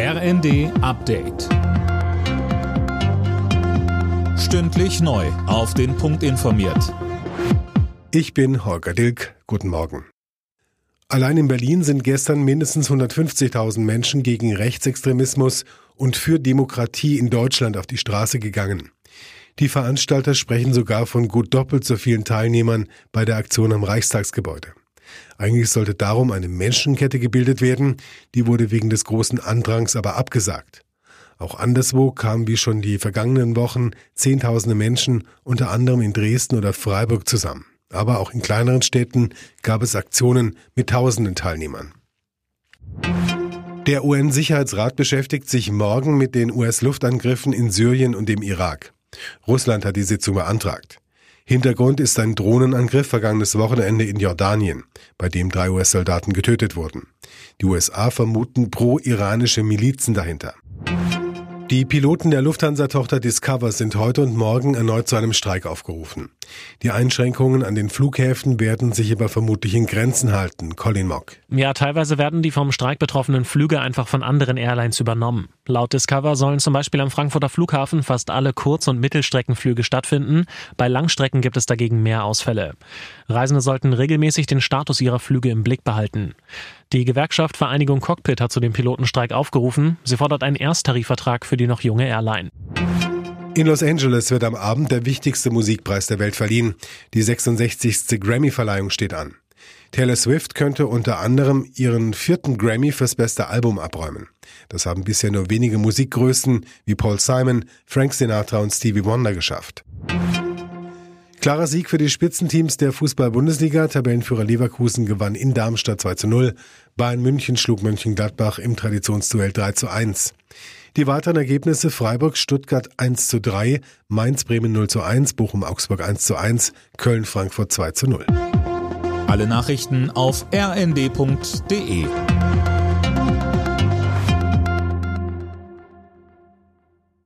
RND Update. Stündlich neu. Auf den Punkt informiert. Ich bin Holger Dilk. Guten Morgen. Allein in Berlin sind gestern mindestens 150.000 Menschen gegen Rechtsextremismus und für Demokratie in Deutschland auf die Straße gegangen. Die Veranstalter sprechen sogar von gut doppelt so vielen Teilnehmern bei der Aktion am Reichstagsgebäude. Eigentlich sollte darum eine Menschenkette gebildet werden, die wurde wegen des großen Andrangs aber abgesagt. Auch anderswo kamen wie schon die vergangenen Wochen Zehntausende Menschen, unter anderem in Dresden oder Freiburg zusammen. Aber auch in kleineren Städten gab es Aktionen mit tausenden Teilnehmern. Der UN-Sicherheitsrat beschäftigt sich morgen mit den US-Luftangriffen in Syrien und dem Irak. Russland hat die Sitzung beantragt. Hintergrund ist ein Drohnenangriff vergangenes Wochenende in Jordanien, bei dem drei US-Soldaten getötet wurden. Die USA vermuten pro-iranische Milizen dahinter. Die Piloten der Lufthansa-Tochter Discover sind heute und morgen erneut zu einem Streik aufgerufen. Die Einschränkungen an den Flughäfen werden sich aber vermutlich in Grenzen halten. Colin Mock. Ja, teilweise werden die vom Streik betroffenen Flüge einfach von anderen Airlines übernommen. Laut Discover sollen zum Beispiel am Frankfurter Flughafen fast alle Kurz- und Mittelstreckenflüge stattfinden. Bei Langstrecken gibt es dagegen mehr Ausfälle. Reisende sollten regelmäßig den Status ihrer Flüge im Blick behalten. Die Gewerkschaft Vereinigung Cockpit hat zu dem Pilotenstreik aufgerufen. Sie fordert einen Ersttarifvertrag für die noch junge Airline. In Los Angeles wird am Abend der wichtigste Musikpreis der Welt verliehen. Die 66. Grammy-Verleihung steht an. Taylor Swift könnte unter anderem ihren vierten Grammy fürs beste Album abräumen. Das haben bisher nur wenige Musikgrößen wie Paul Simon, Frank Sinatra und Stevie Wonder geschafft. Klarer Sieg für die Spitzenteams der Fußball-Bundesliga. Tabellenführer Leverkusen gewann in Darmstadt 2 zu 0. Bayern München schlug Mönchengladbach im Traditionsduell 3 zu 1. Die weiteren Ergebnisse Freiburg, Stuttgart 1 zu 3, Mainz, Bremen 0 zu 1, Bochum, Augsburg 1 zu 1, Köln, Frankfurt 2 zu 0. Alle Nachrichten auf rnd.de